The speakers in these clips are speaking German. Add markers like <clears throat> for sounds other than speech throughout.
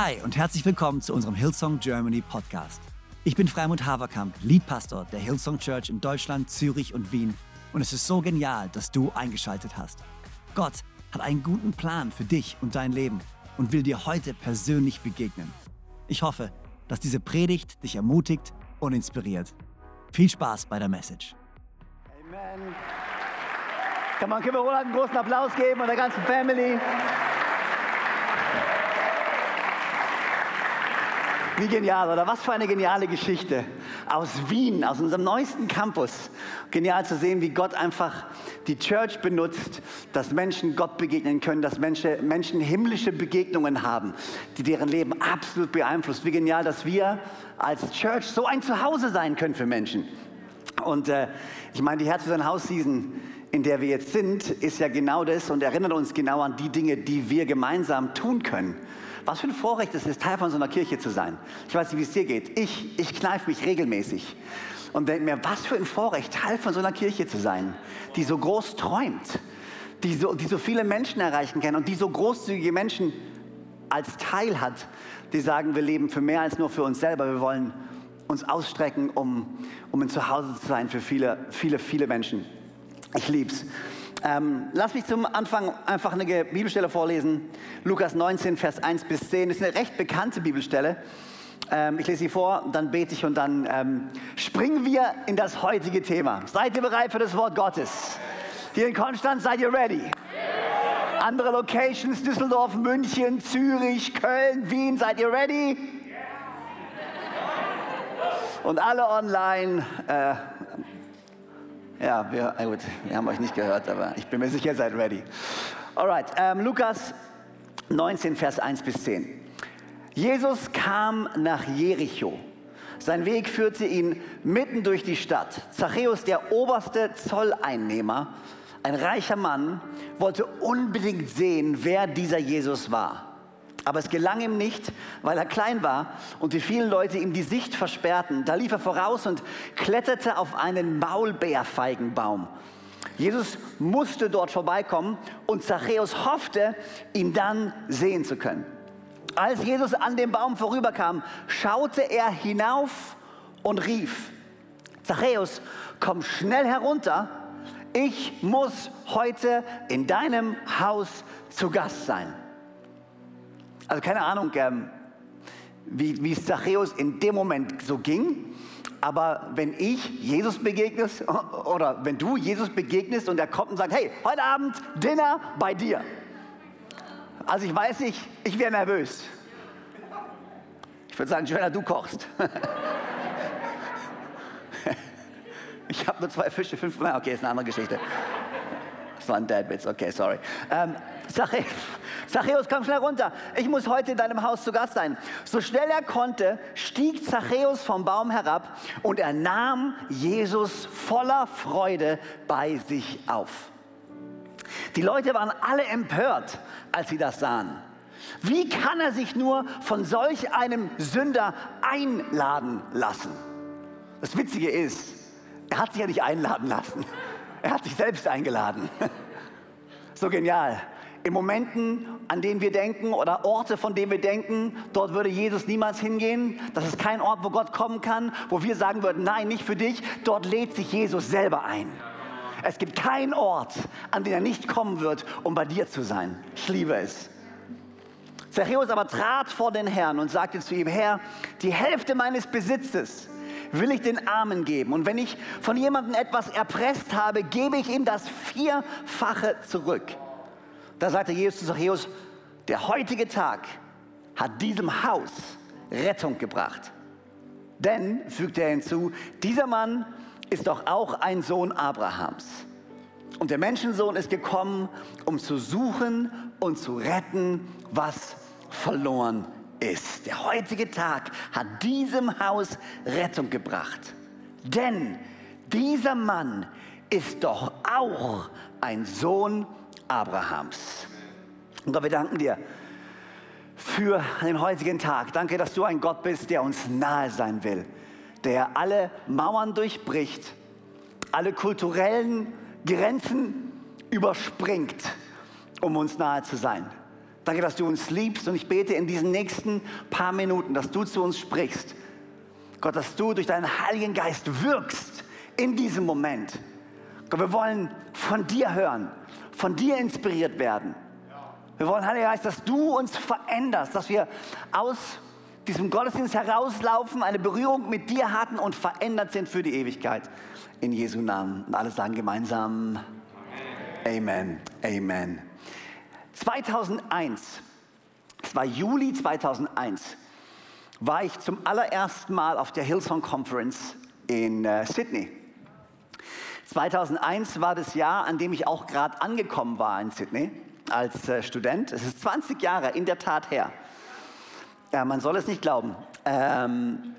Hi und herzlich willkommen zu unserem Hillsong Germany Podcast. Ich bin Freimund Haverkamp, Leadpastor der Hillsong Church in Deutschland, Zürich und Wien. Und es ist so genial, dass du eingeschaltet hast. Gott hat einen guten Plan für dich und dein Leben und will dir heute persönlich begegnen. Ich hoffe, dass diese Predigt dich ermutigt und inspiriert. Viel Spaß bei der Message. Amen. Kann man, wir Roland einen großen Applaus geben und der ganzen Family? Wie genial, oder was für eine geniale Geschichte. Aus Wien, aus unserem neuesten Campus. Genial zu sehen, wie Gott einfach die Church benutzt, dass Menschen Gott begegnen können, dass Menschen, Menschen himmlische Begegnungen haben, die deren Leben absolut beeinflusst. Wie genial, dass wir als Church so ein Zuhause sein können für Menschen. Und äh, ich meine, die Herz für sein Haus Season, in der wir jetzt sind, ist ja genau das und erinnert uns genau an die Dinge, die wir gemeinsam tun können. Was für ein Vorrecht es ist, Teil von so einer Kirche zu sein. Ich weiß nicht, wie es dir geht. Ich, ich kneife mich regelmäßig und denke mir, was für ein Vorrecht, Teil von so einer Kirche zu sein, die so groß träumt, die so, die so viele Menschen erreichen kann und die so großzügige Menschen als Teil hat, die sagen, wir leben für mehr als nur für uns selber. Wir wollen uns ausstrecken, um, um ein Zuhause zu sein für viele, viele, viele Menschen. Ich lieb's. Ähm, lass mich zum Anfang einfach eine Bibelstelle vorlesen. Lukas 19, Vers 1 bis 10. Das ist eine recht bekannte Bibelstelle. Ähm, ich lese sie vor, dann bete ich und dann ähm, springen wir in das heutige Thema. Seid ihr bereit für das Wort Gottes? Hier in Konstanz, seid ihr ready? Andere Locations, Düsseldorf, München, Zürich, Köln, Wien, seid ihr ready? Und alle online, äh, ja, wir, gut, wir haben euch nicht gehört, aber ich bin mir sicher, ihr seid ready. Alright, ähm, Lukas 19, Vers 1 bis 10. Jesus kam nach Jericho. Sein Weg führte ihn mitten durch die Stadt. Zachäus, der oberste Zolleinnehmer, ein reicher Mann, wollte unbedingt sehen, wer dieser Jesus war. Aber es gelang ihm nicht, weil er klein war und die vielen Leute ihm die Sicht versperrten. Da lief er voraus und kletterte auf einen Maulbeerfeigenbaum. Jesus musste dort vorbeikommen und Zachäus hoffte, ihn dann sehen zu können. Als Jesus an dem Baum vorüberkam, schaute er hinauf und rief, Zachäus, komm schnell herunter, ich muss heute in deinem Haus zu Gast sein. Also keine Ahnung, ähm, wie, wie Zachäus in dem Moment so ging. Aber wenn ich Jesus begegnest <laughs> oder wenn du Jesus begegnest und er kommt und sagt, hey, heute Abend Dinner bei dir. Also ich weiß nicht, ich wäre nervös. Ich würde sagen, Joanna, du kochst. <laughs> ich habe nur zwei Fische, fünf. Okay, ist eine andere Geschichte. Das war ein Dad-Witz, okay, sorry. Ähm, Zachäus, <laughs> Zachäus, komm schnell runter. Ich muss heute in deinem Haus zu Gast sein. So schnell er konnte, stieg Zachäus vom Baum herab und er nahm Jesus voller Freude bei sich auf. Die Leute waren alle empört, als sie das sahen. Wie kann er sich nur von solch einem Sünder einladen lassen? Das Witzige ist, er hat sich ja nicht einladen lassen. Er hat sich selbst eingeladen. So genial. In Momenten, an denen wir denken oder Orte, von denen wir denken, dort würde Jesus niemals hingehen. Das ist kein Ort, wo Gott kommen kann, wo wir sagen würden, nein, nicht für dich. Dort lädt sich Jesus selber ein. Es gibt keinen Ort, an den er nicht kommen wird, um bei dir zu sein. Ich liebe es. Zachäus aber trat vor den Herrn und sagte zu ihm, Herr, die Hälfte meines Besitzes will ich den Armen geben. Und wenn ich von jemandem etwas erpresst habe, gebe ich ihm das Vierfache zurück. Da sagte Jesus zu Zachäus, der heutige Tag hat diesem Haus Rettung gebracht. Denn, fügte er hinzu, dieser Mann ist doch auch ein Sohn Abrahams. Und der Menschensohn ist gekommen, um zu suchen und zu retten, was verloren ist. Der heutige Tag hat diesem Haus Rettung gebracht. Denn dieser Mann ist doch auch ein Sohn Abrahams. Und Gott, wir danken dir für den heutigen Tag. Danke, dass du ein Gott bist, der uns nahe sein will, der alle Mauern durchbricht, alle kulturellen Grenzen überspringt, um uns nahe zu sein. Danke, dass du uns liebst und ich bete in diesen nächsten paar Minuten, dass du zu uns sprichst. Gott, dass du durch deinen Heiligen Geist wirkst in diesem Moment. Gott, wir wollen von dir hören, von dir inspiriert werden. Wir wollen, Heiliger Geist, dass du uns veränderst, dass wir aus diesem Gottesdienst herauslaufen, eine Berührung mit dir hatten und verändert sind für die Ewigkeit. In Jesu Namen. Und alle sagen gemeinsam Amen. Amen. 2001, es war Juli 2001, war ich zum allerersten Mal auf der Hillsong Conference in äh, Sydney. 2001 war das Jahr, an dem ich auch gerade angekommen war in Sydney als äh, Student. Es ist 20 Jahre in der Tat her. Ja, man soll es nicht glauben. Ähm,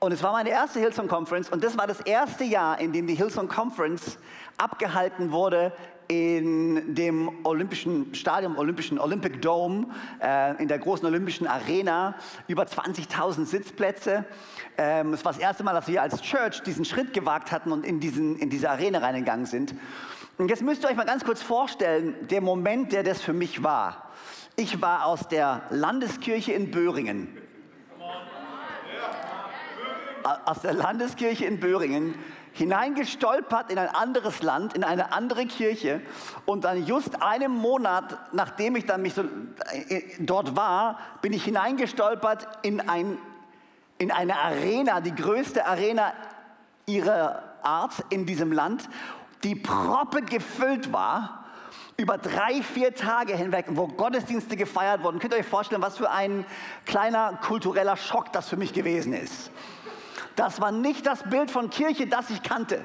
und es war meine erste Hillsong Conference und das war das erste Jahr, in dem die Hillsong Conference abgehalten wurde in dem Olympischen Stadion, Olympischen Olympic Dome, äh, in der großen Olympischen Arena, über 20.000 Sitzplätze. Ähm, es war das erste Mal, dass wir als Church diesen Schritt gewagt hatten und in, diesen, in diese Arena reingegangen sind. Und jetzt müsst ihr euch mal ganz kurz vorstellen, der Moment, der das für mich war. Ich war aus der Landeskirche in Böhringen. Aus der Landeskirche in Böhringen hineingestolpert in ein anderes Land, in eine andere Kirche und dann just einen Monat, nachdem ich dann mich so, äh, dort war, bin ich hineingestolpert in, ein, in eine Arena, die größte Arena ihrer Art in diesem Land die proppe gefüllt war, über drei, vier Tage hinweg, wo Gottesdienste gefeiert wurden. Könnt ihr euch vorstellen, was für ein kleiner kultureller Schock das für mich gewesen ist. Das war nicht das Bild von Kirche, das ich kannte.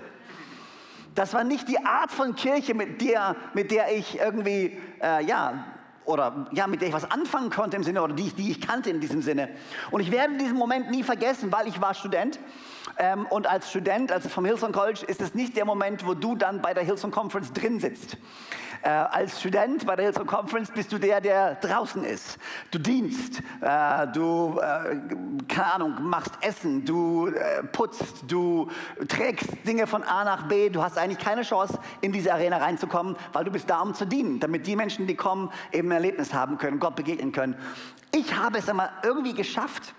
Das war nicht die Art von Kirche, mit der, mit der ich irgendwie, äh, ja, oder ja, mit der ich was anfangen konnte im Sinne, oder die, die ich kannte in diesem Sinne. Und ich werde diesen Moment nie vergessen, weil ich war Student. Ähm, und als Student, also vom Hillsong College, ist es nicht der Moment, wo du dann bei der Hillsong Conference drin sitzt. Äh, als Student bei der Hillsong Conference bist du der, der draußen ist. Du dienst, äh, du, äh, keine Ahnung, machst Essen, du äh, putzt, du trägst Dinge von A nach B. Du hast eigentlich keine Chance, in diese Arena reinzukommen, weil du bist da, um zu dienen, damit die Menschen, die kommen, eben ein Erlebnis haben können, Gott begegnen können. Ich habe es einmal irgendwie geschafft,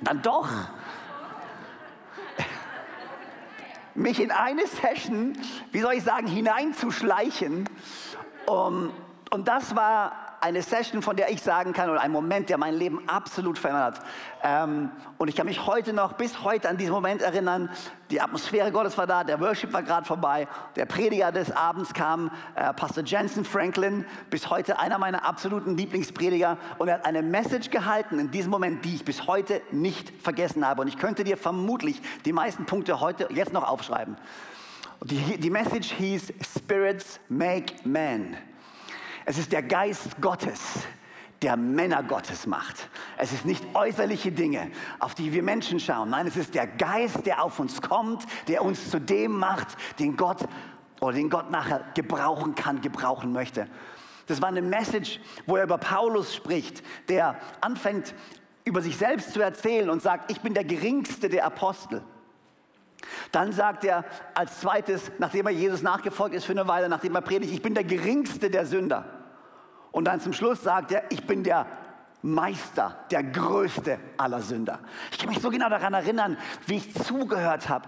dann doch mich in eine Session, wie soll ich sagen, hineinzuschleichen. Um, und das war eine Session, von der ich sagen kann, oder ein Moment, der mein Leben absolut verändert hat. Ähm, und ich kann mich heute noch, bis heute an diesen Moment erinnern. Die Atmosphäre Gottes war da, der Worship war gerade vorbei, der Prediger des Abends kam, äh, Pastor Jensen Franklin, bis heute einer meiner absoluten Lieblingsprediger. Und er hat eine Message gehalten in diesem Moment, die ich bis heute nicht vergessen habe. Und ich könnte dir vermutlich die meisten Punkte heute jetzt noch aufschreiben. Die, die Message hieß Spirits Make Men. Es ist der Geist Gottes, der Männer Gottes macht. Es ist nicht äußerliche Dinge, auf die wir Menschen schauen. Nein, es ist der Geist, der auf uns kommt, der uns zu dem macht, den Gott oder den Gott nachher gebrauchen kann, gebrauchen möchte. Das war eine Message, wo er über Paulus spricht, der anfängt, über sich selbst zu erzählen und sagt, ich bin der geringste der Apostel. Dann sagt er als zweites, nachdem er Jesus nachgefolgt ist für eine Weile, nachdem er predigt, ich bin der geringste der Sünder. Und dann zum Schluss sagt er, ich bin der Meister, der größte aller Sünder. Ich kann mich so genau daran erinnern, wie ich zugehört habe,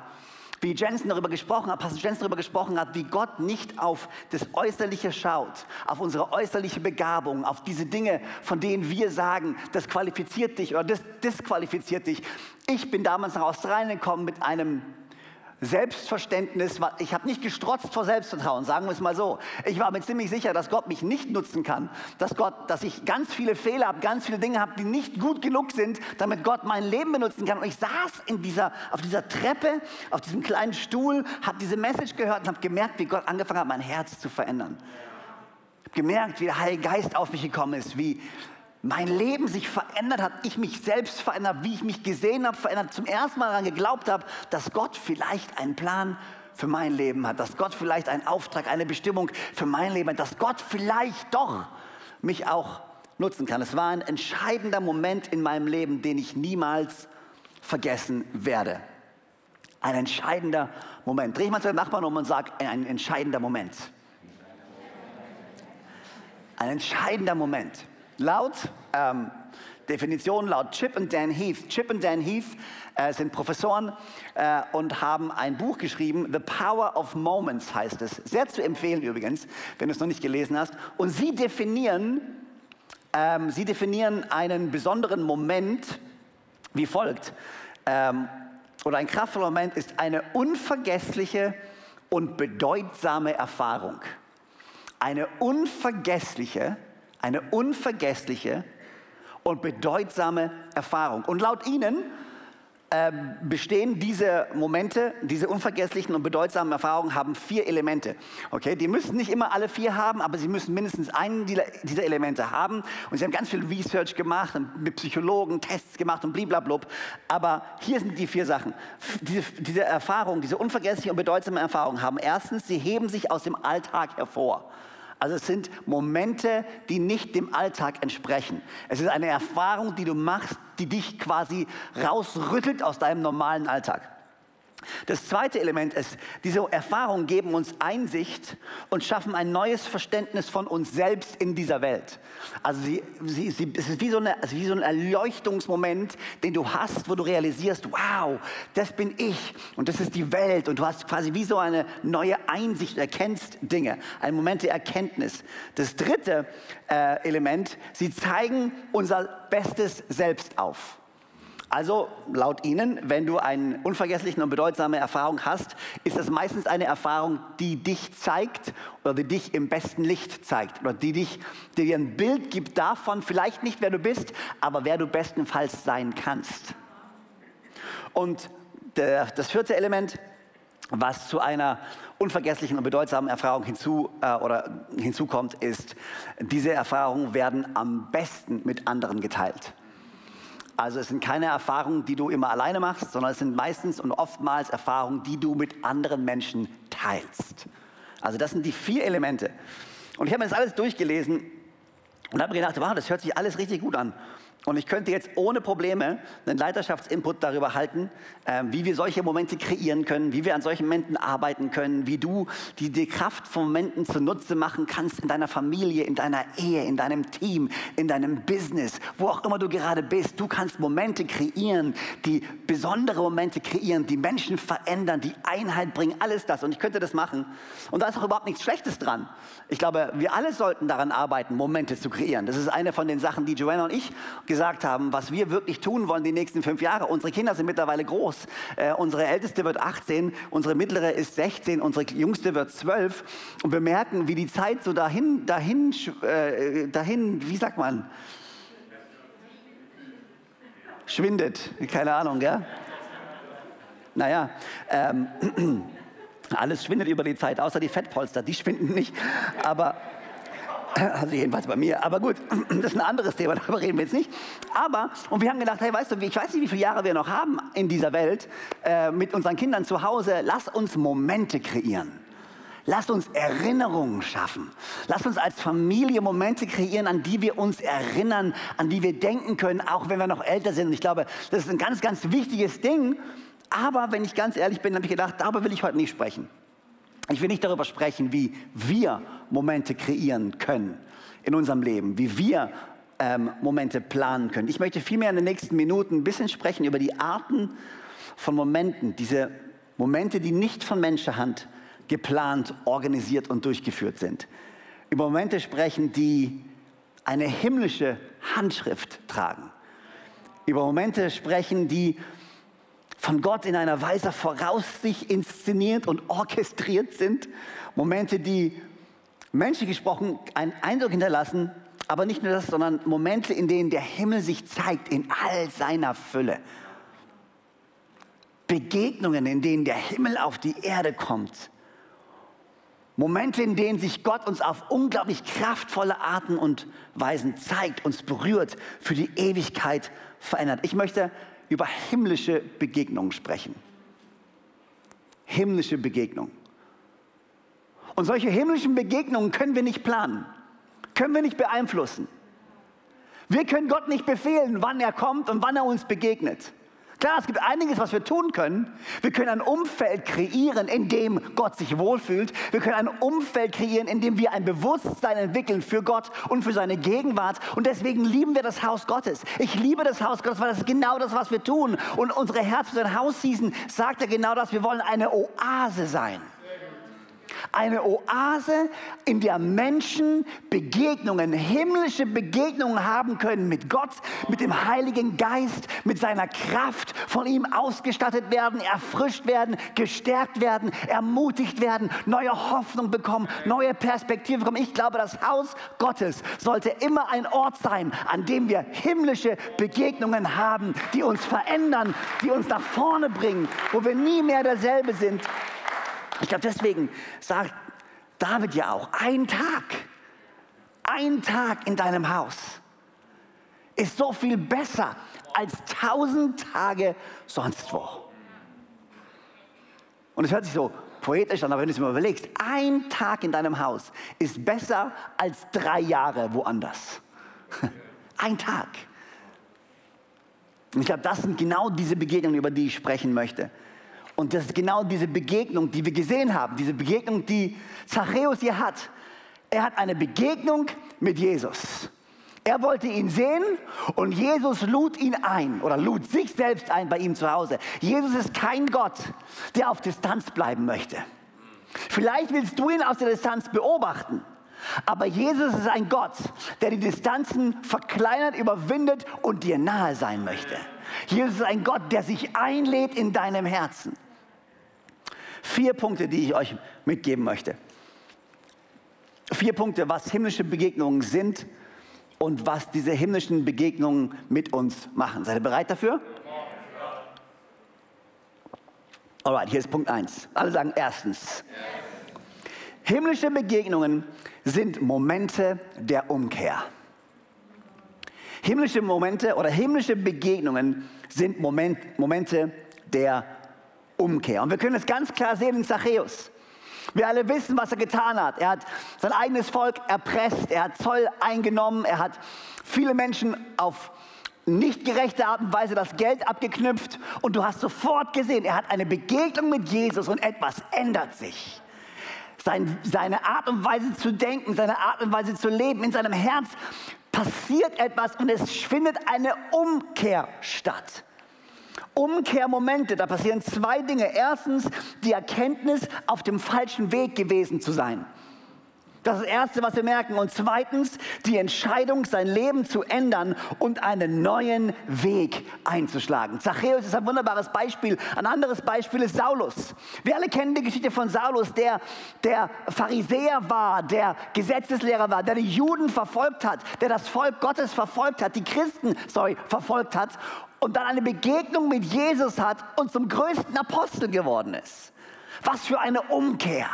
wie Jensen darüber gesprochen hat, Pastor Jensen darüber gesprochen hat, wie Gott nicht auf das Äußerliche schaut, auf unsere äußerliche Begabung, auf diese Dinge, von denen wir sagen, das qualifiziert dich oder das disqualifiziert dich. Ich bin damals nach Australien gekommen mit einem Selbstverständnis, ich habe nicht gestrotzt vor Selbstvertrauen, sagen wir es mal so. Ich war mir ziemlich sicher, dass Gott mich nicht nutzen kann, dass Gott, dass ich ganz viele Fehler habe, ganz viele Dinge habe, die nicht gut genug sind, damit Gott mein Leben benutzen kann. Und ich saß in dieser, auf dieser Treppe, auf diesem kleinen Stuhl, habe diese Message gehört und habe gemerkt, wie Gott angefangen hat, mein Herz zu verändern. Ich habe gemerkt, wie der Heilige Geist auf mich gekommen ist, wie mein Leben sich verändert hat, ich mich selbst verändert, wie ich mich gesehen habe, verändert, zum ersten Mal daran geglaubt habe, dass Gott vielleicht einen Plan für mein Leben hat, dass Gott vielleicht einen Auftrag, eine Bestimmung für mein Leben hat, dass Gott vielleicht doch mich auch nutzen kann. Es war ein entscheidender Moment in meinem Leben, den ich niemals vergessen werde. Ein entscheidender Moment. Dreh ich mal zu den Nachbarn um und sage, ein entscheidender Moment. ein entscheidender Moment. Laut ähm, Definition, laut Chip und Dan Heath. Chip und Dan Heath äh, sind Professoren äh, und haben ein Buch geschrieben, The Power of Moments heißt es. Sehr zu empfehlen übrigens, wenn du es noch nicht gelesen hast. Und sie definieren, ähm, sie definieren einen besonderen Moment wie folgt. Ähm, oder ein kraftvoller Moment ist eine unvergessliche und bedeutsame Erfahrung. Eine unvergessliche, eine unvergessliche und bedeutsame Erfahrung. Und laut ihnen äh, bestehen diese Momente, diese unvergesslichen und bedeutsamen Erfahrungen haben vier Elemente. Okay, die müssen nicht immer alle vier haben, aber sie müssen mindestens einen dieser Elemente haben. Und sie haben ganz viel Research gemacht mit Psychologen Tests gemacht und bliblablub. Aber hier sind die vier Sachen. Diese, diese Erfahrungen, diese unvergesslichen und bedeutsamen Erfahrungen haben erstens, sie heben sich aus dem Alltag hervor. Also es sind Momente, die nicht dem Alltag entsprechen. Es ist eine Erfahrung, die du machst, die dich quasi rausrüttelt aus deinem normalen Alltag. Das zweite Element ist, diese Erfahrungen geben uns Einsicht und schaffen ein neues Verständnis von uns selbst in dieser Welt. Also sie, sie, sie, es ist wie so, eine, wie so ein Erleuchtungsmoment, den du hast, wo du realisierst, wow, das bin ich und das ist die Welt und du hast quasi wie so eine neue Einsicht, erkennst Dinge, ein Moment der Erkenntnis. Das dritte äh, Element, sie zeigen unser bestes Selbst auf. Also laut Ihnen, wenn du eine unvergessliche und bedeutsame Erfahrung hast, ist das meistens eine Erfahrung, die dich zeigt oder die dich im besten Licht zeigt oder die, dich, die dir ein Bild gibt davon, vielleicht nicht wer du bist, aber wer du bestenfalls sein kannst. Und der, das vierte Element, was zu einer unvergesslichen und bedeutsamen Erfahrung hinzu, äh, oder hinzukommt, ist, diese Erfahrungen werden am besten mit anderen geteilt. Also es sind keine Erfahrungen, die du immer alleine machst, sondern es sind meistens und oftmals Erfahrungen, die du mit anderen Menschen teilst. Also das sind die vier Elemente. Und ich habe mir das alles durchgelesen und habe mir gedacht, wow, das hört sich alles richtig gut an. Und ich könnte jetzt ohne Probleme einen Leiterschaftsinput darüber halten, äh, wie wir solche Momente kreieren können, wie wir an solchen Momenten arbeiten können, wie du die, die Kraft von Momenten zunutze machen kannst in deiner Familie, in deiner Ehe, in deinem Team, in deinem Business, wo auch immer du gerade bist. Du kannst Momente kreieren, die besondere Momente kreieren, die Menschen verändern, die Einheit bringen, alles das. Und ich könnte das machen. Und da ist auch überhaupt nichts Schlechtes dran. Ich glaube, wir alle sollten daran arbeiten, Momente zu kreieren. Das ist eine von den Sachen, die Joanna und ich gesagt haben, was wir wirklich tun wollen die nächsten fünf Jahre. Unsere Kinder sind mittlerweile groß. Äh, unsere älteste wird 18, unsere mittlere ist 16, unsere jüngste wird 12. Und wir merken, wie die Zeit so dahin, dahin, äh, dahin, wie sagt man? Schwindet. Keine Ahnung, gell? Naja, ähm, <clears throat> alles schwindet über die Zeit, außer die Fettpolster, die schwinden nicht. Aber also jedenfalls bei mir. Aber gut, <clears throat> das ist ein anderes Thema, <laughs> darüber reden wir jetzt nicht. Aber, und wir haben gedacht, hey, weißt du, ich weiß nicht, wie viele Jahre wir noch haben in dieser Welt äh, mit unseren Kindern zu Hause. Lass uns Momente kreieren. Lass uns Erinnerungen schaffen. Lass uns als Familie Momente kreieren, an die wir uns erinnern, an die wir denken können, auch wenn wir noch älter sind. Ich glaube, das ist ein ganz, ganz wichtiges Ding. Aber wenn ich ganz ehrlich bin, habe ich gedacht, darüber will ich heute nicht sprechen. Ich will nicht darüber sprechen, wie wir Momente kreieren können in unserem Leben, wie wir ähm, Momente planen können. Ich möchte vielmehr in den nächsten Minuten ein bisschen sprechen über die Arten von Momenten, diese Momente, die nicht von Menschenhand geplant, organisiert und durchgeführt sind. Über Momente sprechen, die eine himmlische Handschrift tragen. Über Momente sprechen, die von Gott in einer Weise voraus sich inszeniert und orchestriert sind. Momente, die menschlich gesprochen einen Eindruck hinterlassen, aber nicht nur das, sondern Momente, in denen der Himmel sich zeigt in all seiner Fülle. Begegnungen, in denen der Himmel auf die Erde kommt. Momente, in denen sich Gott uns auf unglaublich kraftvolle Arten und Weisen zeigt, uns berührt, für die Ewigkeit verändert. Ich möchte über himmlische Begegnungen sprechen. Himmlische Begegnungen. Und solche himmlischen Begegnungen können wir nicht planen, können wir nicht beeinflussen. Wir können Gott nicht befehlen, wann er kommt und wann er uns begegnet. Klar, es gibt einiges, was wir tun können. Wir können ein Umfeld kreieren, in dem Gott sich wohlfühlt. Wir können ein Umfeld kreieren, in dem wir ein Bewusstsein entwickeln für Gott und für seine Gegenwart. Und deswegen lieben wir das Haus Gottes. Ich liebe das Haus Gottes, weil das ist genau das, was wir tun. Und unsere Herz für sein Haus sagt er genau das. Wir wollen eine Oase sein. Eine Oase, in der Menschen Begegnungen, himmlische Begegnungen haben können mit Gott, mit dem Heiligen Geist, mit seiner Kraft, von ihm ausgestattet werden, erfrischt werden, gestärkt werden, ermutigt werden, neue Hoffnung bekommen, neue Perspektive bekommen. Ich glaube, das Haus Gottes sollte immer ein Ort sein, an dem wir himmlische Begegnungen haben, die uns verändern, die uns nach vorne bringen, wo wir nie mehr derselbe sind, ich glaube, deswegen sagt David ja auch, ein Tag, ein Tag in deinem Haus ist so viel besser als tausend Tage sonst wo. Und es hört sich so poetisch an, aber wenn du es mal überlegst, ein Tag in deinem Haus ist besser als drei Jahre woanders. <laughs> Ein Tag. Und ich glaube, das sind genau diese Begegnungen, über die ich sprechen möchte. Und das ist genau diese Begegnung, die wir gesehen haben, diese Begegnung, die Zachäus hier hat. Er hat eine Begegnung mit Jesus. Er wollte ihn sehen und Jesus lud ihn ein oder lud sich selbst ein bei ihm zu Hause. Jesus ist kein Gott, der auf Distanz bleiben möchte. Vielleicht willst du ihn aus der Distanz beobachten, aber Jesus ist ein Gott, der die Distanzen verkleinert, überwindet und dir nahe sein möchte. Jesus ist ein Gott, der sich einlädt in deinem Herzen. Vier Punkte, die ich euch mitgeben möchte. Vier Punkte, was himmlische Begegnungen sind und was diese himmlischen Begegnungen mit uns machen. Seid ihr bereit dafür? Alright, hier ist Punkt 1. Alle sagen erstens. Himmlische Begegnungen sind Momente der Umkehr. Himmlische Momente oder himmlische Begegnungen sind Moment, Momente der Umkehr. Und wir können es ganz klar sehen in Zachäus. Wir alle wissen, was er getan hat. Er hat sein eigenes Volk erpresst, er hat Zoll eingenommen, er hat viele Menschen auf nicht gerechte Art und Weise das Geld abgeknüpft und du hast sofort gesehen, er hat eine Begegnung mit Jesus und etwas ändert sich. Sein, seine Art und Weise zu denken, seine Art und Weise zu leben, in seinem Herz passiert etwas und es findet eine Umkehr statt. Umkehrmomente, da passieren zwei Dinge. Erstens die Erkenntnis, auf dem falschen Weg gewesen zu sein. Das ist das Erste, was wir merken. Und zweitens die Entscheidung, sein Leben zu ändern und einen neuen Weg einzuschlagen. Zachäus ist ein wunderbares Beispiel. Ein anderes Beispiel ist Saulus. Wir alle kennen die Geschichte von Saulus, der der Pharisäer war, der Gesetzeslehrer war, der die Juden verfolgt hat, der das Volk Gottes verfolgt hat, die Christen, sorry, verfolgt hat und dann eine Begegnung mit Jesus hat und zum größten Apostel geworden ist. Was für eine Umkehr.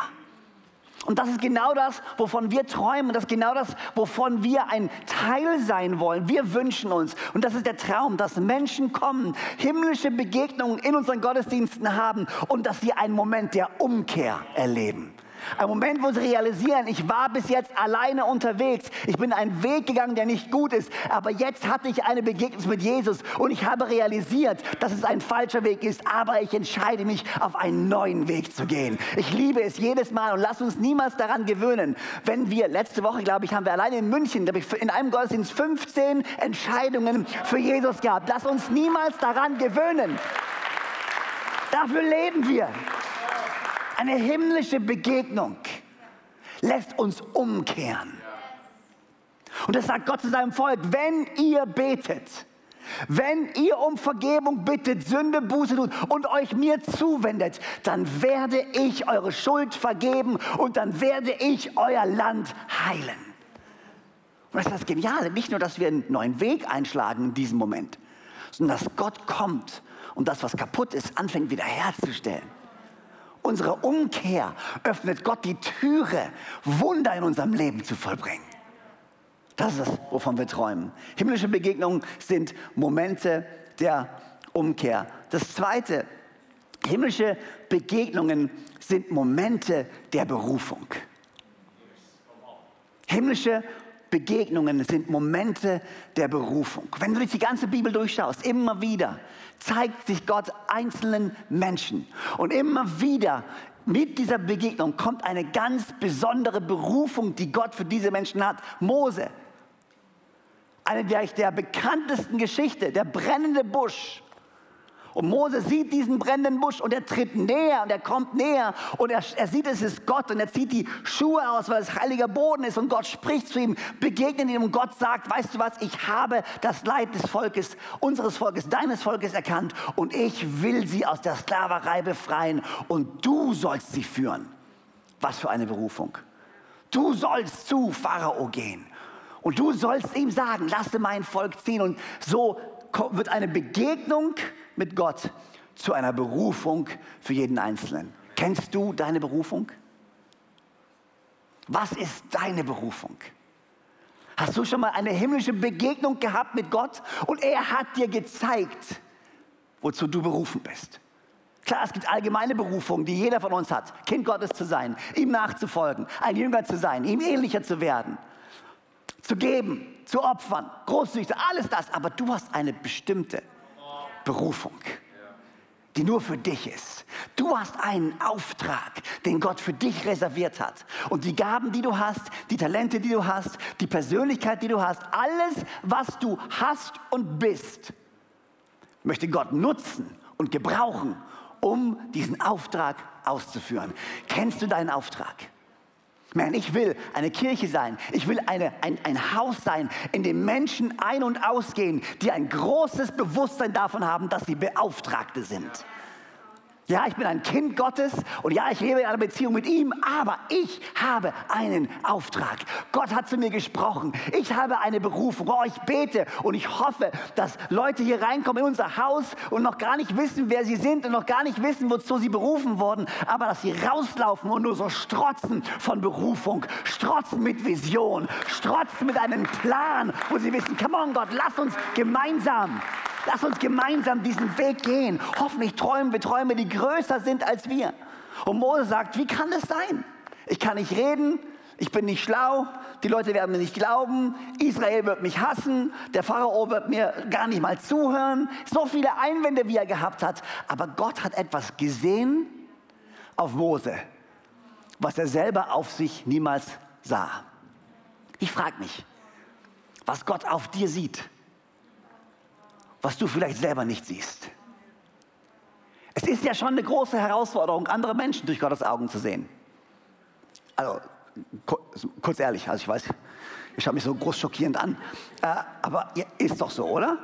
Und das ist genau das, wovon wir träumen. Das ist genau das, wovon wir ein Teil sein wollen. Wir wünschen uns, und das ist der Traum, dass Menschen kommen, himmlische Begegnungen in unseren Gottesdiensten haben und dass sie einen Moment der Umkehr erleben. Ein Moment, wo sie realisieren, ich war bis jetzt alleine unterwegs. Ich bin einen Weg gegangen, der nicht gut ist. Aber jetzt hatte ich eine Begegnung mit Jesus und ich habe realisiert, dass es ein falscher Weg ist. Aber ich entscheide mich, auf einen neuen Weg zu gehen. Ich liebe es jedes Mal und lass uns niemals daran gewöhnen, wenn wir, letzte Woche, glaube ich, haben wir alleine in München, in einem Gottesdienst 15 Entscheidungen für Jesus gehabt. Lass uns niemals daran gewöhnen. Dafür leben wir. Eine himmlische Begegnung lässt uns umkehren. Und das sagt Gott zu seinem Volk, wenn ihr betet, wenn ihr um Vergebung bittet, Sünde, Buße tut und euch mir zuwendet, dann werde ich eure Schuld vergeben und dann werde ich euer Land heilen. Und das ist das Geniale, nicht nur, dass wir einen neuen Weg einschlagen in diesem Moment, sondern dass Gott kommt und das, was kaputt ist, anfängt wiederherzustellen unsere Umkehr öffnet Gott die Türe, Wunder in unserem Leben zu vollbringen. Das ist das, wovon wir träumen. Himmlische Begegnungen sind Momente der Umkehr. Das Zweite, himmlische Begegnungen sind Momente der Berufung. Himmlische Begegnungen sind Momente der Berufung. Wenn du durch die ganze Bibel durchschaust, immer wieder zeigt sich Gott einzelnen Menschen. Und immer wieder mit dieser Begegnung kommt eine ganz besondere Berufung, die Gott für diese Menschen hat. Mose, eine der, der bekanntesten Geschichte, der brennende Busch. Und Mose sieht diesen brennenden Busch und er tritt näher und er kommt näher und er, er sieht, es ist Gott und er zieht die Schuhe aus, weil es heiliger Boden ist und Gott spricht zu ihm, begegnet ihm und Gott sagt, weißt du was, ich habe das Leid des Volkes, unseres Volkes, deines Volkes erkannt und ich will sie aus der Sklaverei befreien und du sollst sie führen. Was für eine Berufung. Du sollst zu Pharao gehen. Und du sollst ihm sagen, lasse mein Volk ziehen. Und so wird eine Begegnung mit Gott zu einer Berufung für jeden Einzelnen. Kennst du deine Berufung? Was ist deine Berufung? Hast du schon mal eine himmlische Begegnung gehabt mit Gott und er hat dir gezeigt, wozu du berufen bist? Klar, es gibt allgemeine Berufungen, die jeder von uns hat. Kind Gottes zu sein, ihm nachzufolgen, ein Jünger zu sein, ihm ähnlicher zu werden, zu geben, zu opfern, großzügig, alles das. Aber du hast eine bestimmte Berufung, die nur für dich ist. Du hast einen Auftrag, den Gott für dich reserviert hat. Und die Gaben, die du hast, die Talente, die du hast, die Persönlichkeit, die du hast, alles, was du hast und bist, möchte Gott nutzen und gebrauchen, um diesen Auftrag auszuführen. Kennst du deinen Auftrag? Man, ich will eine Kirche sein. Ich will eine, ein, ein Haus sein, in dem Menschen ein- und ausgehen, die ein großes Bewusstsein davon haben, dass sie Beauftragte sind. Ja, ich bin ein Kind Gottes und ja, ich lebe in einer Beziehung mit ihm, aber ich habe einen Auftrag. Gott hat zu mir gesprochen. Ich habe eine Berufung. Oh, ich bete und ich hoffe, dass Leute hier reinkommen in unser Haus und noch gar nicht wissen, wer sie sind und noch gar nicht wissen, wozu sie berufen wurden, aber dass sie rauslaufen und nur so strotzen von Berufung, strotzen mit Vision, strotzen mit einem Plan, wo sie wissen, come on Gott, lass uns gemeinsam Lass uns gemeinsam diesen Weg gehen. Hoffentlich träumen wir Träume, die größer sind als wir. Und Mose sagt, wie kann es sein? Ich kann nicht reden, ich bin nicht schlau, die Leute werden mir nicht glauben, Israel wird mich hassen, der Pharao wird mir gar nicht mal zuhören. So viele Einwände, wie er gehabt hat. Aber Gott hat etwas gesehen auf Mose, was er selber auf sich niemals sah. Ich frage mich, was Gott auf dir sieht was du vielleicht selber nicht siehst. Es ist ja schon eine große Herausforderung, andere Menschen durch Gottes Augen zu sehen. Also, kurz ehrlich, also ich weiß, ich schaue mich so groß schockierend an, äh, aber ist doch so, oder?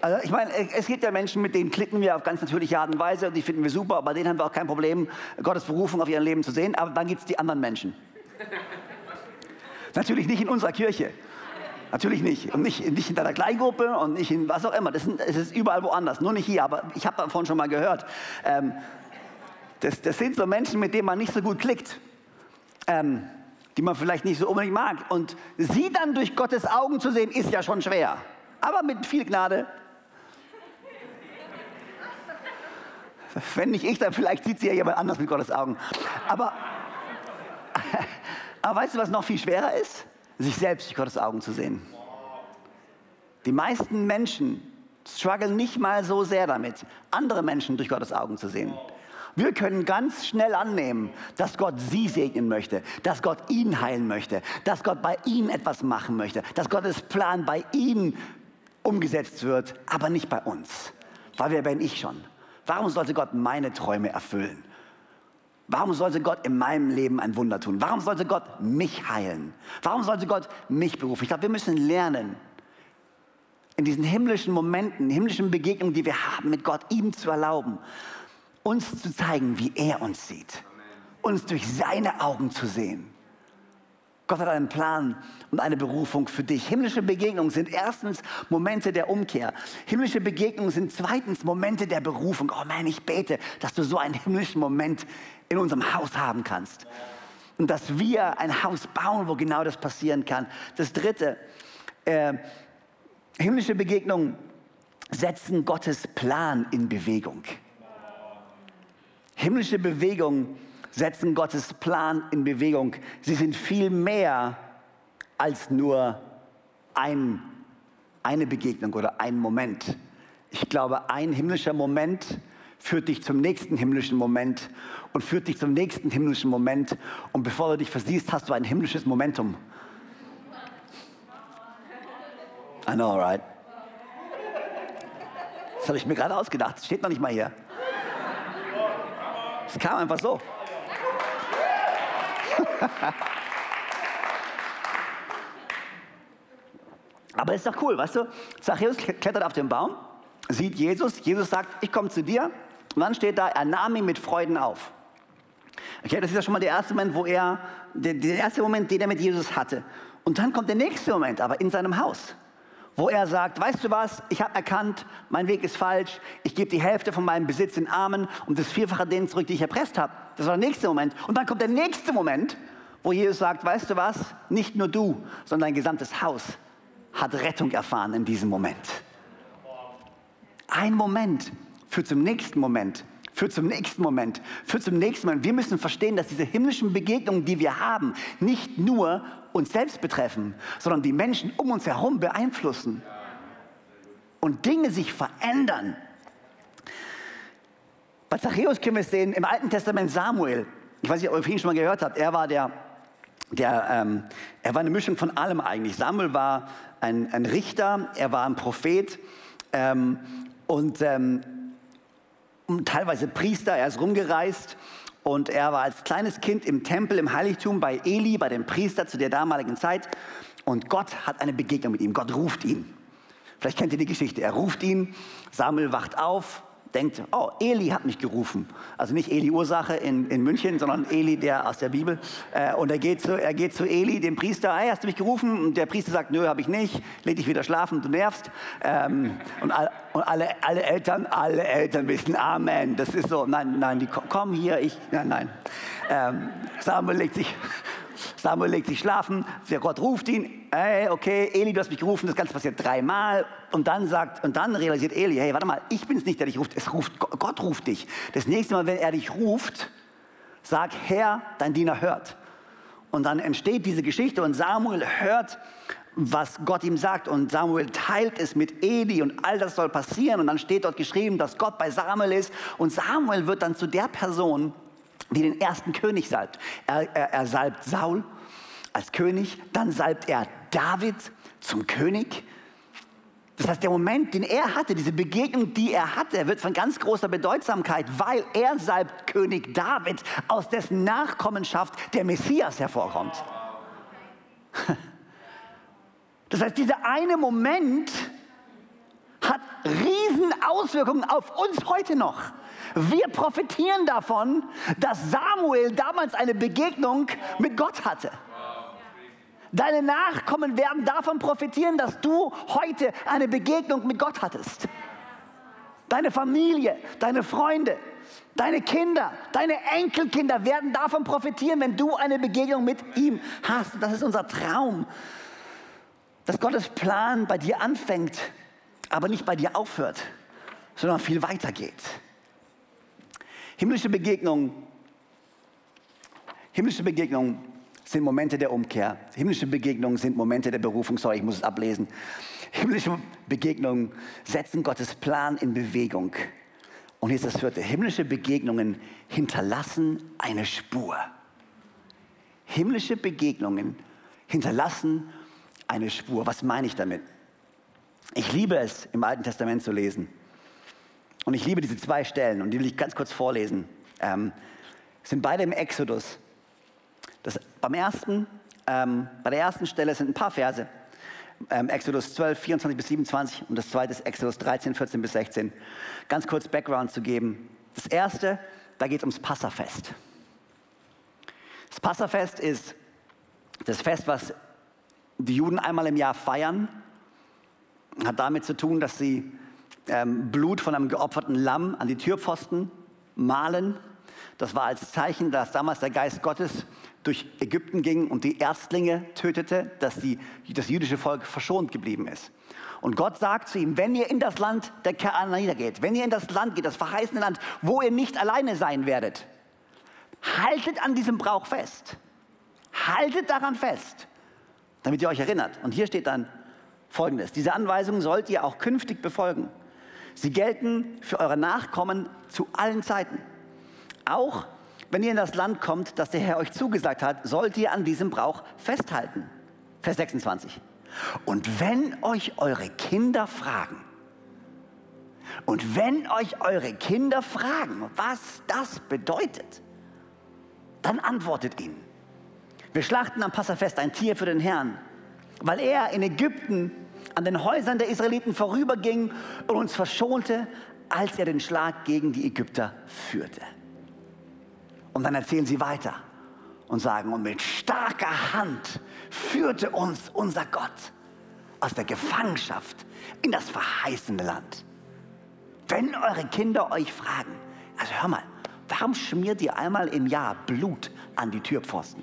Also ich meine, es gibt ja Menschen, mit denen klicken wir auf ganz natürliche Art und Weise und die finden wir super, bei denen haben wir auch kein Problem, Gottes Berufung auf ihrem Leben zu sehen, aber dann gibt es die anderen Menschen. <laughs> Natürlich nicht in unserer Kirche. Natürlich nicht. Und nicht, nicht in deiner Kleingruppe und nicht in was auch immer. Das, sind, das ist überall woanders, nur nicht hier. Aber ich habe davon schon mal gehört. Ähm, das, das, sind so Menschen, mit denen man nicht so gut klickt. Ähm, die man vielleicht nicht so unbedingt mag. Und sie dann durch Gottes Augen zu sehen, ist ja schon schwer. Aber mit viel Gnade. Wenn nicht ich, dann vielleicht sieht sie ja jemand anders mit Gottes Augen. Aber, <laughs> aber weißt du, was noch viel schwerer ist? Sich selbst durch Gottes Augen zu sehen. Die meisten Menschen strugglen nicht mal so sehr damit, andere Menschen durch Gottes Augen zu sehen. Wir können ganz schnell annehmen, dass Gott sie segnen möchte, dass Gott ihn heilen möchte, dass Gott bei ihnen etwas machen möchte, dass Gottes Plan bei ihnen umgesetzt wird, aber nicht bei uns. Weil wer bin ich schon? Warum sollte Gott meine Träume erfüllen? Warum sollte Gott in meinem Leben ein Wunder tun? Warum sollte Gott mich heilen? Warum sollte Gott mich berufen? Ich glaube, wir müssen lernen, in diesen himmlischen Momenten, himmlischen Begegnungen, die wir haben mit Gott, ihm zu erlauben, uns zu zeigen, wie er uns sieht, uns durch seine Augen zu sehen. Gott hat einen Plan und eine Berufung für dich. Himmlische Begegnungen sind erstens Momente der Umkehr. Himmlische Begegnungen sind zweitens Momente der Berufung. Oh man, ich bete, dass du so einen himmlischen Moment in unserem Haus haben kannst. Und dass wir ein Haus bauen, wo genau das passieren kann. Das dritte, äh, himmlische Begegnungen setzen Gottes Plan in Bewegung. Himmlische Bewegungen setzen Gottes Plan in Bewegung. Sie sind viel mehr als nur ein, eine Begegnung oder ein Moment. Ich glaube, ein himmlischer Moment führt dich zum nächsten himmlischen Moment und führt dich zum nächsten himmlischen Moment. Und bevor du dich versiehst, hast du ein himmlisches Momentum. I know, right? Das habe ich mir gerade ausgedacht. Das steht noch nicht mal hier. Es kam einfach so. <laughs> Aber ist doch cool, weißt du? Zachäus klettert auf den Baum, sieht Jesus. Jesus sagt, ich komme zu dir. Und dann steht da, er nahm ihn mit Freuden auf. Okay, das ist ja schon mal der erste Moment, wo er, der, der erste Moment, den er mit Jesus hatte. Und dann kommt der nächste Moment, aber in seinem Haus wo er sagt, weißt du was, ich habe erkannt, mein Weg ist falsch, ich gebe die Hälfte von meinem Besitz in Armen und das Vierfache denen zurück, die ich erpresst habe. Das war der nächste Moment. Und dann kommt der nächste Moment, wo Jesus sagt, weißt du was, nicht nur du, sondern dein gesamtes Haus hat Rettung erfahren in diesem Moment. Ein Moment führt zum nächsten Moment führt zum nächsten Moment, führt zum nächsten Moment. Wir müssen verstehen, dass diese himmlischen Begegnungen, die wir haben, nicht nur uns selbst betreffen, sondern die Menschen um uns herum beeinflussen und Dinge sich verändern. Bei Zachäus können wir sehen im Alten Testament Samuel. Ich weiß nicht, ob ihr ihn schon mal gehört habt. Er war der, der ähm, er war eine Mischung von allem eigentlich. Samuel war ein, ein Richter, er war ein Prophet ähm, und ähm, teilweise Priester, er ist rumgereist und er war als kleines Kind im Tempel, im Heiligtum bei Eli, bei dem Priester zu der damaligen Zeit. Und Gott hat eine Begegnung mit ihm, Gott ruft ihn. Vielleicht kennt ihr die Geschichte, er ruft ihn, Samuel wacht auf, denkt, oh, Eli hat mich gerufen. Also nicht Eli Ursache in, in München, sondern Eli, der aus der Bibel. Äh, und er geht, zu, er geht zu Eli, dem Priester, hey, hast du mich gerufen? Und der Priester sagt, nö, habe ich nicht, leg dich wieder schlafen, du nervst. Ähm, und, all, und alle, alle Eltern, alle Eltern wissen, Amen. Das ist so, nein, nein, die kommen hier, ich, nein, nein. Ähm, Samuel legt sich, Samuel legt sich schlafen, der Gott ruft ihn, hey, okay, Eli, du hast mich gerufen, das Ganze passiert dreimal und dann sagt, und dann realisiert Eli, hey, warte mal, ich bin es nicht, der dich ruft, es ruft, Gott ruft dich. Das nächste Mal, wenn er dich ruft, sag, Herr, dein Diener hört. Und dann entsteht diese Geschichte und Samuel hört, was Gott ihm sagt und Samuel teilt es mit Eli und all das soll passieren und dann steht dort geschrieben, dass Gott bei Samuel ist und Samuel wird dann zu der Person, die den ersten König salbt. Er, er, er salbt Saul als König, dann salbt er David zum König. Das heißt, der Moment, den er hatte, diese Begegnung, die er hatte, wird von ganz großer Bedeutsamkeit, weil er salbt König David, aus dessen Nachkommenschaft der Messias hervorkommt. <laughs> Das heißt, dieser eine Moment hat riesen Auswirkungen auf uns heute noch. Wir profitieren davon, dass Samuel damals eine Begegnung mit Gott hatte. Deine Nachkommen werden davon profitieren, dass du heute eine Begegnung mit Gott hattest. Deine Familie, deine Freunde, deine Kinder, deine Enkelkinder werden davon profitieren, wenn du eine Begegnung mit ihm hast. Das ist unser Traum, dass Gottes Plan bei dir anfängt, aber nicht bei dir aufhört, sondern viel weiter geht. Himmlische Begegnungen, himmlische Begegnungen sind Momente der Umkehr. Himmlische Begegnungen sind Momente der Berufung. Sorry, ich muss es ablesen. Himmlische Begegnungen setzen Gottes Plan in Bewegung. Und ist das vierte. Himmlische Begegnungen hinterlassen eine Spur. Himmlische Begegnungen hinterlassen eine Spur. Was meine ich damit? Ich liebe es, im Alten Testament zu lesen. Und ich liebe diese zwei Stellen und die will ich ganz kurz vorlesen. Ähm, sind beide im Exodus. Das, beim ersten, ähm, bei der ersten Stelle sind ein paar Verse. Ähm, Exodus 12, 24 bis 27 und das zweite ist Exodus 13, 14 bis 16. Ganz kurz Background zu geben. Das erste, da geht es ums Passafest. Das Passafest ist das Fest, was die Juden einmal im Jahr feiern. Hat damit zu tun, dass sie ähm, Blut von einem geopferten Lamm an die Türpfosten malen. Das war als Zeichen, dass damals der Geist Gottes durch Ägypten ging und die Erstlinge tötete, dass die, das jüdische Volk verschont geblieben ist. Und Gott sagt zu ihm, wenn ihr in das Land der Kanaaniter geht, wenn ihr in das Land geht, das verheißene Land, wo ihr nicht alleine sein werdet, haltet an diesem Brauch fest. Haltet daran fest. damit ihr euch erinnert. Und hier steht dann folgendes. Diese Anweisungen sollt ihr auch künftig befolgen. Sie gelten für eure Nachkommen zu allen Zeiten. Auch wenn ihr in das Land kommt, das der Herr euch zugesagt hat, sollt ihr an diesem Brauch festhalten. Vers 26. Und wenn euch eure Kinder fragen, und wenn euch eure Kinder fragen, was das bedeutet, dann antwortet ihnen. Wir schlachten am Passafest ein Tier für den Herrn, weil er in Ägypten an den Häusern der Israeliten vorüberging und uns verschonte, als er den Schlag gegen die Ägypter führte. Und dann erzählen sie weiter und sagen, und mit starker Hand führte uns unser Gott aus der Gefangenschaft in das verheißene Land. Wenn eure Kinder euch fragen, also hör mal, warum schmiert ihr einmal im Jahr Blut an die Türpfosten?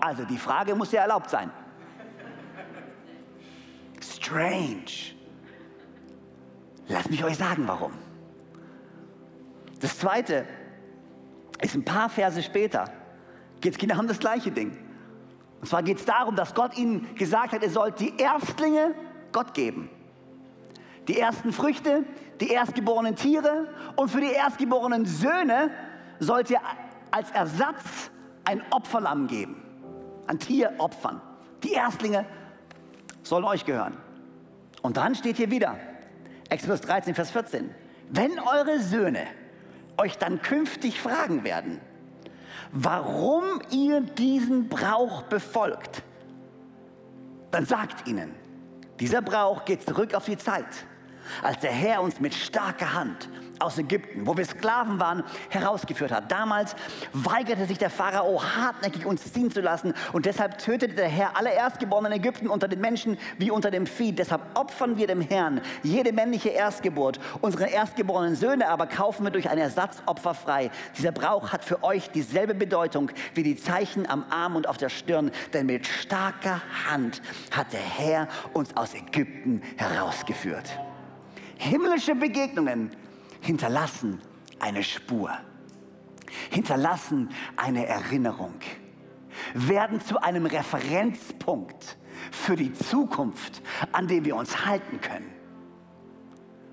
Also die Frage muss ja erlaubt sein. Strange. Lasst mich euch sagen, warum. Das zweite ist ein paar Verse später. Geht es genau um das gleiche Ding. Und zwar geht es darum, dass Gott ihnen gesagt hat, ihr sollt die Erstlinge Gott geben. Die ersten Früchte, die erstgeborenen Tiere und für die erstgeborenen Söhne sollt ihr als Ersatz ein Opferlamm geben. Ein Tier opfern. Die Erstlinge sollen euch gehören. Und dann steht hier wieder, Exodus 13, Vers 14, wenn eure Söhne euch dann künftig fragen werden, warum ihr diesen Brauch befolgt, dann sagt ihnen, dieser Brauch geht zurück auf die Zeit, als der Herr uns mit starker Hand aus Ägypten, wo wir Sklaven waren, herausgeführt hat. Damals weigerte sich der Pharao hartnäckig uns ziehen zu lassen und deshalb tötete der Herr alle Erstgeborenen in Ägypten unter den Menschen wie unter dem Vieh. Deshalb opfern wir dem Herrn jede männliche Erstgeburt. Unsere erstgeborenen Söhne aber kaufen wir durch ein Ersatzopfer frei. Dieser Brauch hat für euch dieselbe Bedeutung wie die Zeichen am Arm und auf der Stirn, denn mit starker Hand hat der Herr uns aus Ägypten herausgeführt. Himmlische Begegnungen hinterlassen eine Spur, hinterlassen eine Erinnerung, werden zu einem Referenzpunkt für die Zukunft, an dem wir uns halten können.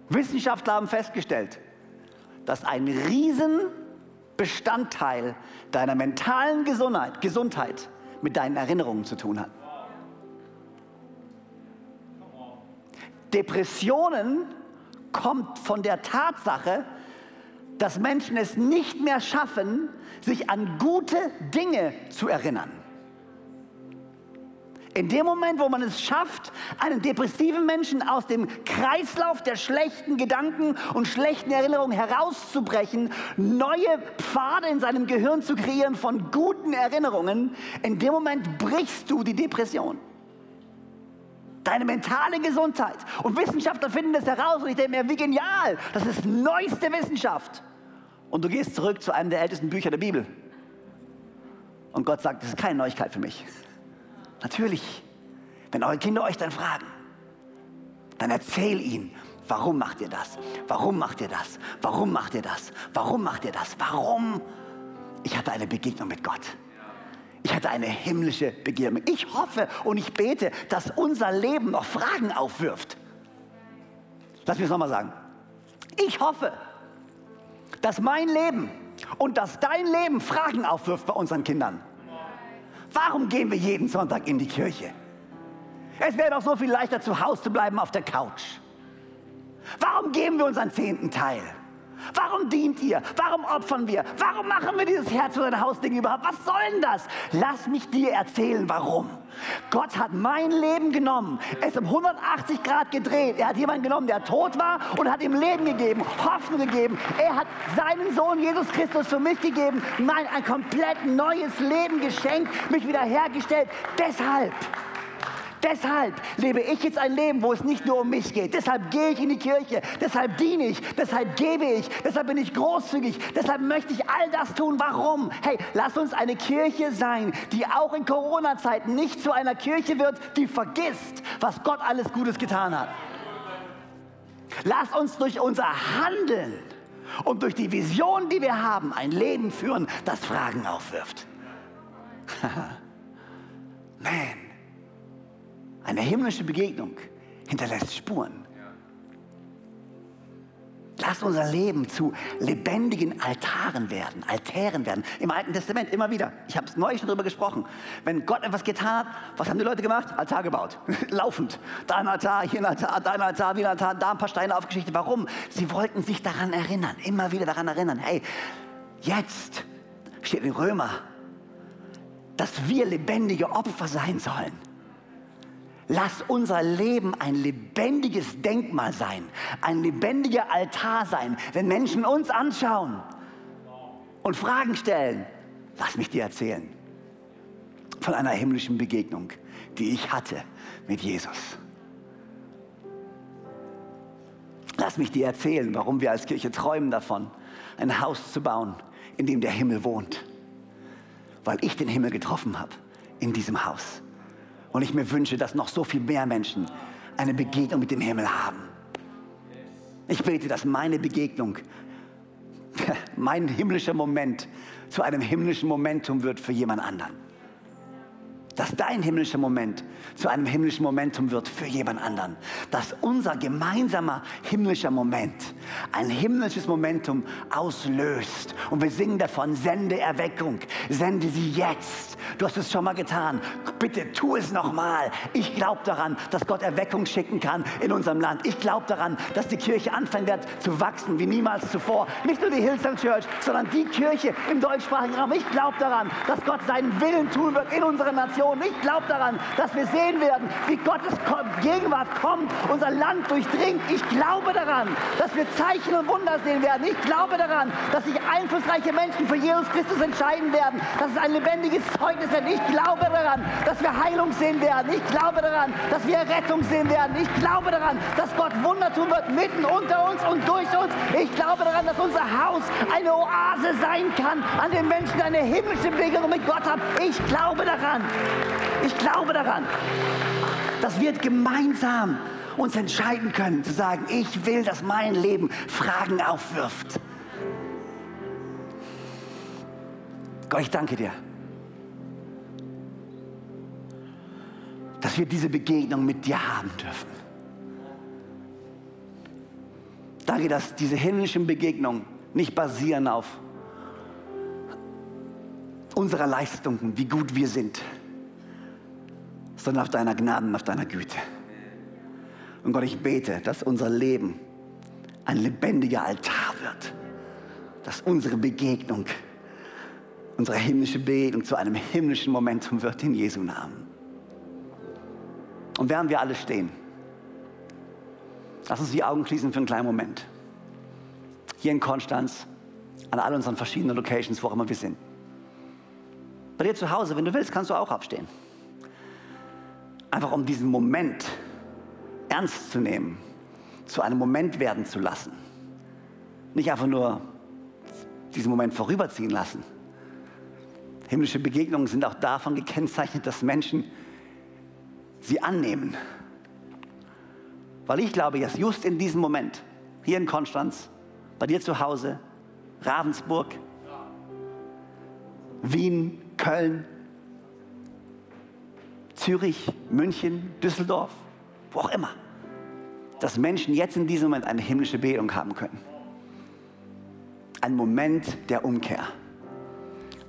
Wissenschaftler haben festgestellt, dass ein Riesenbestandteil deiner mentalen Gesundheit, Gesundheit mit deinen Erinnerungen zu tun hat. Depressionen kommt von der Tatsache, dass Menschen es nicht mehr schaffen, sich an gute Dinge zu erinnern. In dem Moment, wo man es schafft, einen depressiven Menschen aus dem Kreislauf der schlechten Gedanken und schlechten Erinnerungen herauszubrechen, neue Pfade in seinem Gehirn zu kreieren von guten Erinnerungen, in dem Moment brichst du die Depression deine mentale Gesundheit. Und Wissenschaftler finden das heraus und ich denke mir, wie genial, das ist neueste Wissenschaft. Und du gehst zurück zu einem der ältesten Bücher der Bibel. Und Gott sagt, das ist keine Neuigkeit für mich. Natürlich, wenn eure Kinder euch dann fragen, dann erzähl ihnen, warum macht ihr das? Warum macht ihr das? Warum macht ihr das? Warum macht ihr das? Warum? Ich hatte eine Begegnung mit Gott. Ich hatte eine himmlische Begierde. Ich hoffe und ich bete, dass unser Leben noch Fragen aufwirft. Lass mich es nochmal sagen. Ich hoffe, dass mein Leben und dass dein Leben Fragen aufwirft bei unseren Kindern. Warum gehen wir jeden Sonntag in die Kirche? Es wäre doch so viel leichter, zu Hause zu bleiben auf der Couch. Warum geben wir unseren zehnten Teil? Warum dient ihr? Warum opfern wir? Warum machen wir dieses Herz- oder Hausding überhaupt? Was soll denn das? Lass mich dir erzählen, warum. Gott hat mein Leben genommen, es um 180 Grad gedreht. Er hat jemanden genommen, der tot war und hat ihm Leben gegeben, Hoffnung gegeben. Er hat seinen Sohn Jesus Christus für mich gegeben, mein ein komplett neues Leben geschenkt, mich wiederhergestellt. Deshalb Deshalb lebe ich jetzt ein Leben, wo es nicht nur um mich geht. Deshalb gehe ich in die Kirche, deshalb diene ich, deshalb gebe ich, deshalb bin ich großzügig, deshalb möchte ich all das tun. Warum? Hey, lass uns eine Kirche sein, die auch in Corona-Zeiten nicht zu einer Kirche wird, die vergisst, was Gott alles Gutes getan hat. Lass uns durch unser Handeln und durch die Vision, die wir haben, ein Leben führen, das Fragen aufwirft. <laughs> Man. Eine himmlische Begegnung hinterlässt Spuren. Lass unser Leben zu lebendigen Altaren werden, Altären werden. Im Alten Testament immer wieder. Ich habe es neulich schon darüber gesprochen. Wenn Gott etwas getan hat, was haben die Leute gemacht? Altar gebaut. <laughs> Laufend. Da ein Altar, hier ein Altar, da ein Altar, wie ein Altar, da ein paar Steine aufgeschichtet. Warum? Sie wollten sich daran erinnern, immer wieder daran erinnern. Hey, jetzt steht in Römer, dass wir lebendige Opfer sein sollen. Lass unser Leben ein lebendiges Denkmal sein, ein lebendiger Altar sein. Wenn Menschen uns anschauen und Fragen stellen, lass mich dir erzählen von einer himmlischen Begegnung, die ich hatte mit Jesus. Lass mich dir erzählen, warum wir als Kirche träumen davon, ein Haus zu bauen, in dem der Himmel wohnt. Weil ich den Himmel getroffen habe in diesem Haus. Und ich mir wünsche, dass noch so viel mehr Menschen eine Begegnung mit dem Himmel haben. Ich bete, dass meine Begegnung, <laughs> mein himmlischer Moment zu einem himmlischen Momentum wird für jemand anderen dass dein himmlischer Moment zu einem himmlischen Momentum wird für jemand anderen. Dass unser gemeinsamer himmlischer Moment ein himmlisches Momentum auslöst. Und wir singen davon, sende Erweckung, sende sie jetzt. Du hast es schon mal getan. Bitte tu es nochmal. Ich glaube daran, dass Gott Erweckung schicken kann in unserem Land. Ich glaube daran, dass die Kirche anfangen wird zu wachsen wie niemals zuvor. Nicht nur die Hillsong Church, sondern die Kirche im deutschsprachigen Raum. Ich glaube daran, dass Gott seinen Willen tun wird in unserer Nation Vision. Ich glaube daran, dass wir sehen werden, wie Gottes Gegenwart kommt, unser Land durchdringt. Ich glaube daran, dass wir Zeichen und Wunder sehen werden. Ich glaube daran, dass sich einflussreiche Menschen für Jesus Christus entscheiden werden, dass es ein lebendiges Zeugnis wird. Ich glaube daran, dass wir Heilung sehen werden. Ich glaube daran, dass wir Rettung sehen werden. Ich glaube daran, dass Gott Wunder tun wird mitten unter uns und durch uns. Ich glaube daran, dass unser Haus eine Oase sein kann, an dem Menschen eine himmlische Begegnung mit Gott haben. Ich glaube daran. Ich glaube daran, dass wir gemeinsam uns entscheiden können, zu sagen, ich will, dass mein Leben Fragen aufwirft. Gott, ich danke dir, dass wir diese Begegnung mit dir haben dürfen. Danke, dass diese himmlischen Begegnungen nicht basieren auf unserer Leistungen, wie gut wir sind, sondern auf deiner Gnade und auf deiner Güte. Und Gott, ich bete, dass unser Leben ein lebendiger Altar wird, dass unsere Begegnung, unsere himmlische Begegnung zu einem himmlischen Momentum wird in Jesu Namen. Und während wir alle stehen, lass uns die Augen schließen für einen kleinen Moment. Hier in Konstanz, an all unseren verschiedenen Locations, wo auch immer wir sind. Bei dir zu Hause, wenn du willst, kannst du auch aufstehen. Einfach um diesen Moment ernst zu nehmen, zu einem Moment werden zu lassen. Nicht einfach nur diesen Moment vorüberziehen lassen. Himmlische Begegnungen sind auch davon gekennzeichnet, dass Menschen sie annehmen. Weil ich glaube, dass just in diesem Moment, hier in Konstanz, bei dir zu Hause, Ravensburg, Wien, Köln, Zürich, München, Düsseldorf, wo auch immer, dass Menschen jetzt in diesem Moment eine himmlische Bildung haben können. Ein Moment der Umkehr.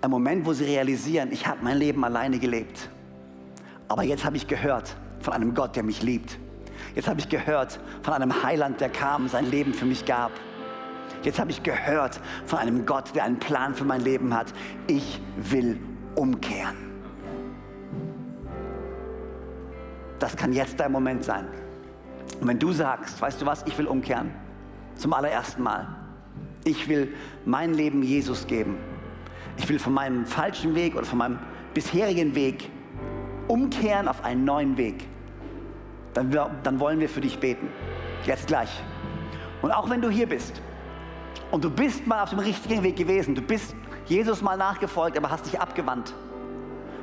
Ein Moment, wo sie realisieren, ich habe mein Leben alleine gelebt. Aber jetzt habe ich gehört von einem Gott, der mich liebt. Jetzt habe ich gehört von einem Heiland, der kam, sein Leben für mich gab. Jetzt habe ich gehört von einem Gott, der einen Plan für mein Leben hat. Ich will umkehren. Das kann jetzt dein Moment sein. Und wenn du sagst, weißt du was, ich will umkehren, zum allerersten Mal. Ich will mein Leben Jesus geben. Ich will von meinem falschen Weg oder von meinem bisherigen Weg umkehren auf einen neuen Weg. Dann, dann wollen wir für dich beten. Jetzt gleich. Und auch wenn du hier bist und du bist mal auf dem richtigen Weg gewesen, du bist Jesus mal nachgefolgt, aber hast dich abgewandt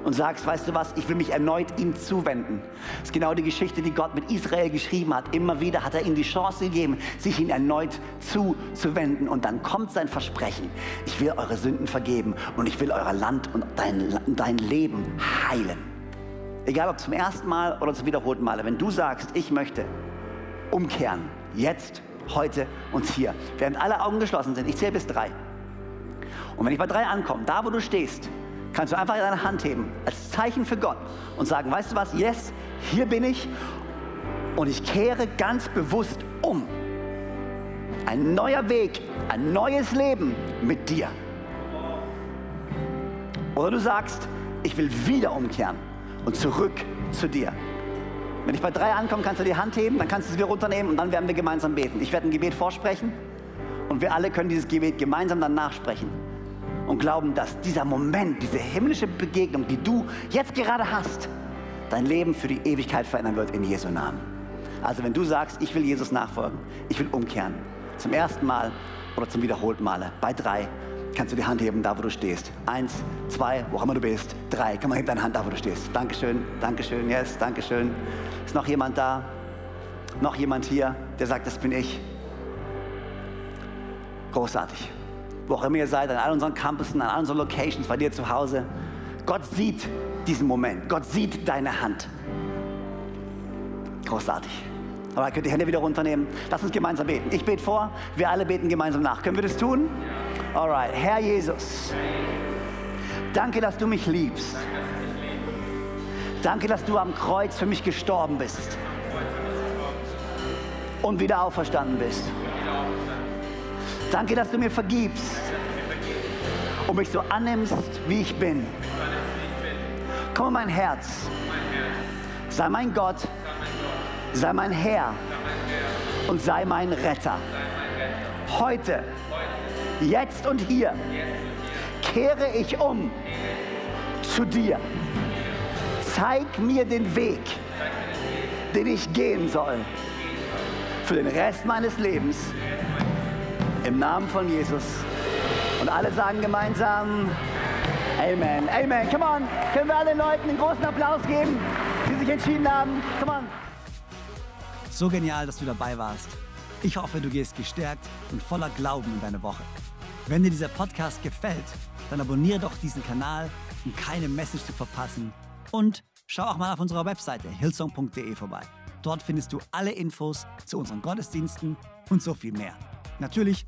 und sagst, weißt du was, ich will mich erneut ihm zuwenden. Das ist genau die Geschichte, die Gott mit Israel geschrieben hat. Immer wieder hat er ihnen die Chance gegeben, sich ihm erneut zuzuwenden. Und dann kommt sein Versprechen. Ich will eure Sünden vergeben und ich will euer Land und dein, dein Leben heilen. egal ob zum ersten Mal oder zum wiederholten Male, wenn du sagst, ich möchte umkehren, jetzt, heute und hier, während alle Augen geschlossen sind, ich zähle bis drei. Und wenn ich bei drei ankomme, da wo du stehst, kannst du einfach deine Hand heben als Zeichen für Gott und sagen, weißt du was, yes, hier bin ich und ich kehre ganz bewusst um. Ein neuer Weg, ein neues Leben mit dir. Oder du sagst, ich will wieder umkehren und zurück zu dir. Wenn ich bei drei ankomme, kannst du die Hand heben, dann kannst du sie wieder runternehmen und dann werden wir gemeinsam beten. Ich werde ein Gebet vorsprechen und wir alle können dieses Gebet gemeinsam dann nachsprechen und glauben, dass dieser Moment, diese himmlische Begegnung, die du jetzt gerade hast, dein Leben für die Ewigkeit verändern wird in Jesu Namen. Also wenn du sagst, ich will Jesus nachfolgen, ich will umkehren, zum ersten Mal oder zum wiederholten Male, bei drei, kannst du die Hand heben, da wo du stehst. Eins, zwei, wo auch immer du bist. Drei, komm mal, heb deine Hand da, wo du stehst. Dankeschön, Dankeschön, yes, Dankeschön. Ist noch jemand da? Noch jemand hier, der sagt, das bin ich? Großartig. Wo auch immer ihr seid, an all unseren Campussen, an all unseren Locations, bei dir zu Hause. Gott sieht diesen Moment. Gott sieht deine Hand. Großartig. Aber könnt die Hände wieder runternehmen. Lass uns gemeinsam beten. Ich bete vor, wir alle beten gemeinsam nach. Können wir das tun? Alright. Herr Jesus, danke, dass du mich liebst. Danke, dass du am Kreuz für mich gestorben bist und wieder auferstanden bist. Danke, dass du mir vergibst und mich so annimmst, wie ich bin. Komm in mein Herz. Sei mein Gott sei mein Herr und sei mein Retter. Heute, jetzt und hier kehre ich um zu dir. Zeig mir den Weg, den ich gehen soll für den Rest meines Lebens. Im Namen von Jesus. Und alle sagen gemeinsam Amen. Amen. Come on. Können wir allen Leuten einen großen Applaus geben, die sich entschieden haben? Come on. So genial, dass du dabei warst. Ich hoffe, du gehst gestärkt und voller Glauben in deine Woche. Wenn dir dieser Podcast gefällt, dann abonniere doch diesen Kanal, um keine Message zu verpassen. Und schau auch mal auf unserer Webseite hillsong.de vorbei. Dort findest du alle Infos zu unseren Gottesdiensten und so viel mehr. Natürlich